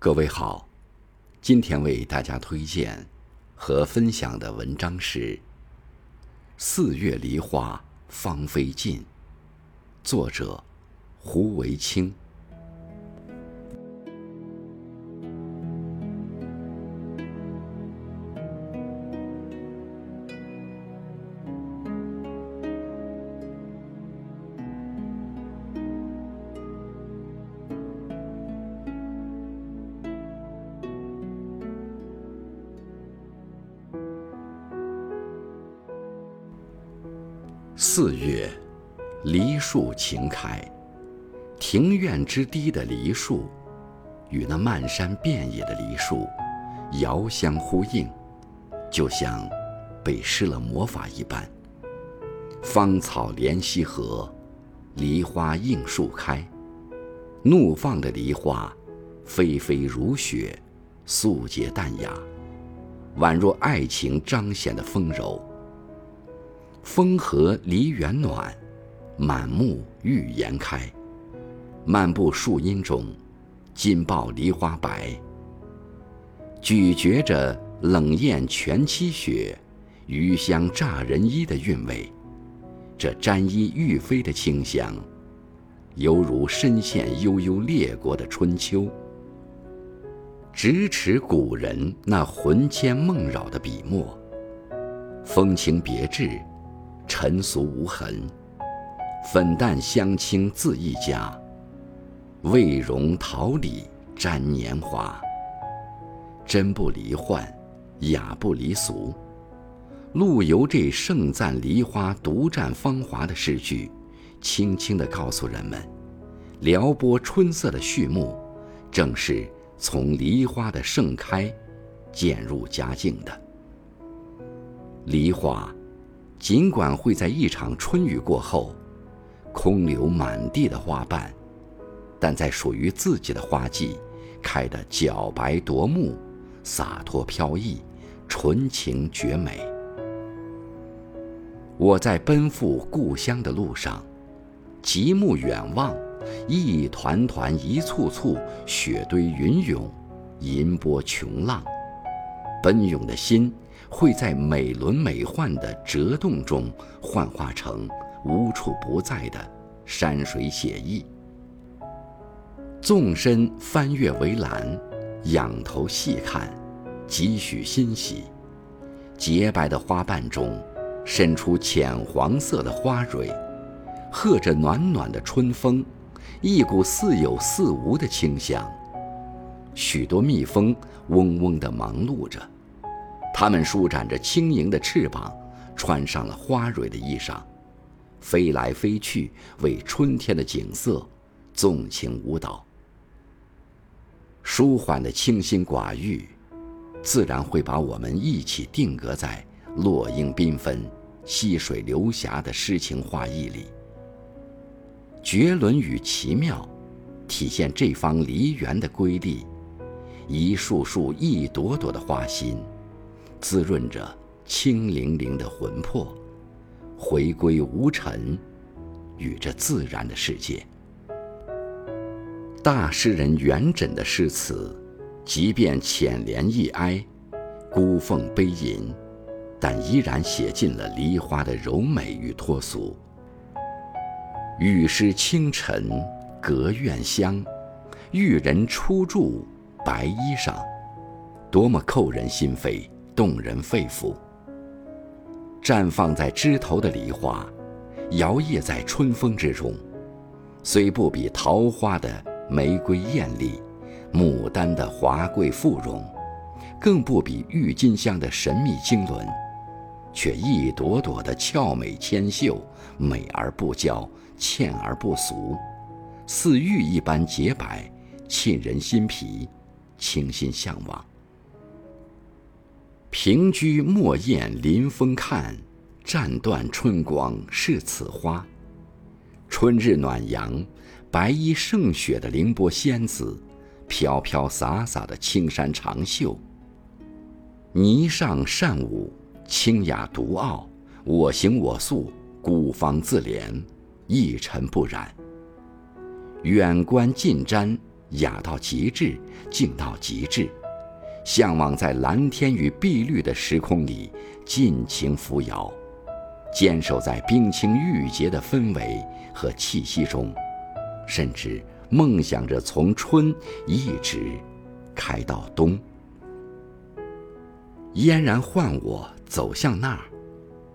各位好，今天为大家推荐和分享的文章是《四月梨花芳菲尽》，作者胡维清。四月，梨树晴开，庭院之堤的梨树，与那漫山遍野的梨树，遥相呼应，就像被施了魔法一般。芳草连溪河，梨花映树开，怒放的梨花，霏霏如雪，素洁淡雅，宛若爱情彰显的丰柔。风和梨园暖，满目玉颜开。漫步树荫中，紧抱梨花白。咀嚼着冷艳全期雪，余香乍人衣的韵味。这沾衣欲飞的清香，犹如深陷悠悠列国的春秋。咫尺古人那魂牵梦绕的笔墨，风情别致。尘俗无痕，粉淡香清自一家。味容桃李沾年华，真不离幻，雅不离俗。陆游这盛赞梨花独占芳华的诗句，轻轻地告诉人们：撩拨春色的序幕，正是从梨花的盛开渐入佳境的。梨花。尽管会在一场春雨过后，空留满地的花瓣，但在属于自己的花季，开得皎白夺目，洒脱飘逸，纯情绝美。我在奔赴故乡的路上，极目远望，一团团，一簇簇，雪堆云涌，银波琼浪，奔涌的心。会在美轮美奂的折动中幻化成无处不在的山水写意。纵身翻越围栏，仰头细看，几许欣喜。洁白的花瓣中，伸出浅黄色的花蕊，和着暖暖的春风，一股似有似无的清香。许多蜜蜂嗡嗡地忙碌着。它们舒展着轻盈的翅膀，穿上了花蕊的衣裳，飞来飞去，为春天的景色纵情舞蹈。舒缓的清心寡欲，自然会把我们一起定格在落英缤纷、溪水流霞的诗情画意里。绝伦与奇妙，体现这方梨园的瑰丽，一束束、一朵朵的花心。滋润着清凌凌的魂魄，回归无尘，与这自然的世界。大诗人元稹的诗词，即便浅怜易哀，孤凤悲吟，但依然写尽了梨花的柔美与脱俗。雨湿清晨隔院香，玉人初住白衣裳，多么扣人心扉！动人肺腑。绽放在枝头的梨花，摇曳在春风之中，虽不比桃花的玫瑰艳丽，牡丹的华贵富容，更不比郁金香的神秘经纶，却一朵朵的俏美纤秀，美而不娇，倩而不俗，似玉一般洁白，沁人心脾，倾心向往。平居莫厌临风看，暂断春光是此花。春日暖阳，白衣胜雪的凌波仙子，飘飘洒洒的青山长袖。霓上善舞，清雅独傲，我行我素，孤芳自怜，一尘不染。远观近瞻，雅到极致，静到极致，向往在蓝天与碧绿的时空里尽情扶摇，坚守在冰清玉洁的氛围和气息中，甚至梦想着从春一直开到冬。嫣然唤我走向那儿，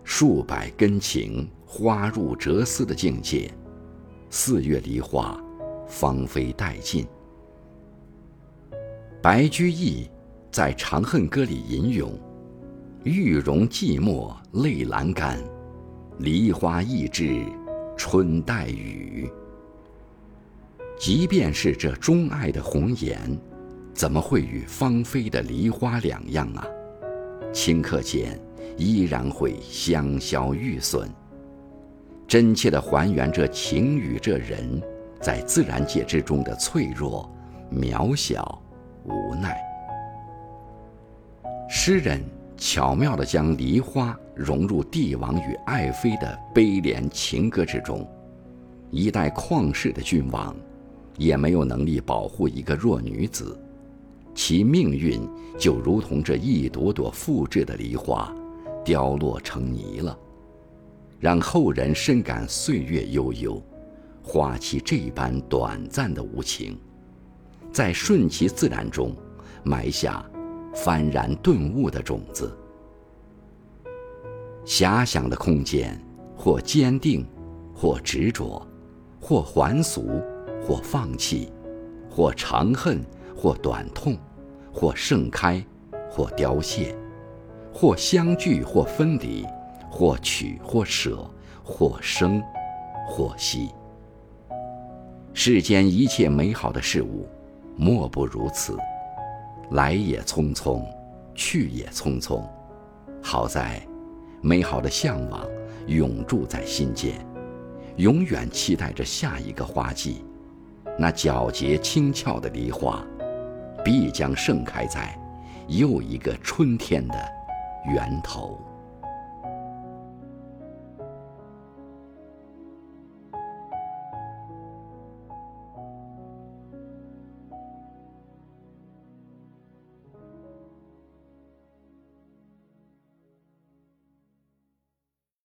数百根情，花入哲丝的境界。四月梨花，芳菲殆尽。白居易在《长恨歌》里吟咏：“玉容寂寞泪阑干，梨花易至春带雨。”即便是这钟爱的红颜，怎么会与芳菲的梨花两样啊？顷刻间，依然会香消玉损。真切地还原这情与这人，在自然界之中的脆弱、渺小、无奈。诗人巧妙地将梨花融入帝王与爱妃的悲怜情歌之中。一代旷世的君王，也没有能力保护一个弱女子，其命运就如同这一朵朵复制的梨花，凋落成泥了。让后人深感岁月悠悠，花期这般短暂的无情，在顺其自然中埋下幡然顿悟的种子。遐想的空间，或坚定，或执着，或还俗，或放弃，或长恨，或短痛，或盛开，或凋谢，或相聚，或分离。或取或舍，或生或息。世间一切美好的事物，莫不如此。来也匆匆，去也匆匆。好在，美好的向往永驻在心间，永远期待着下一个花季。那皎洁轻俏的梨花，必将盛开在又一个春天的源头。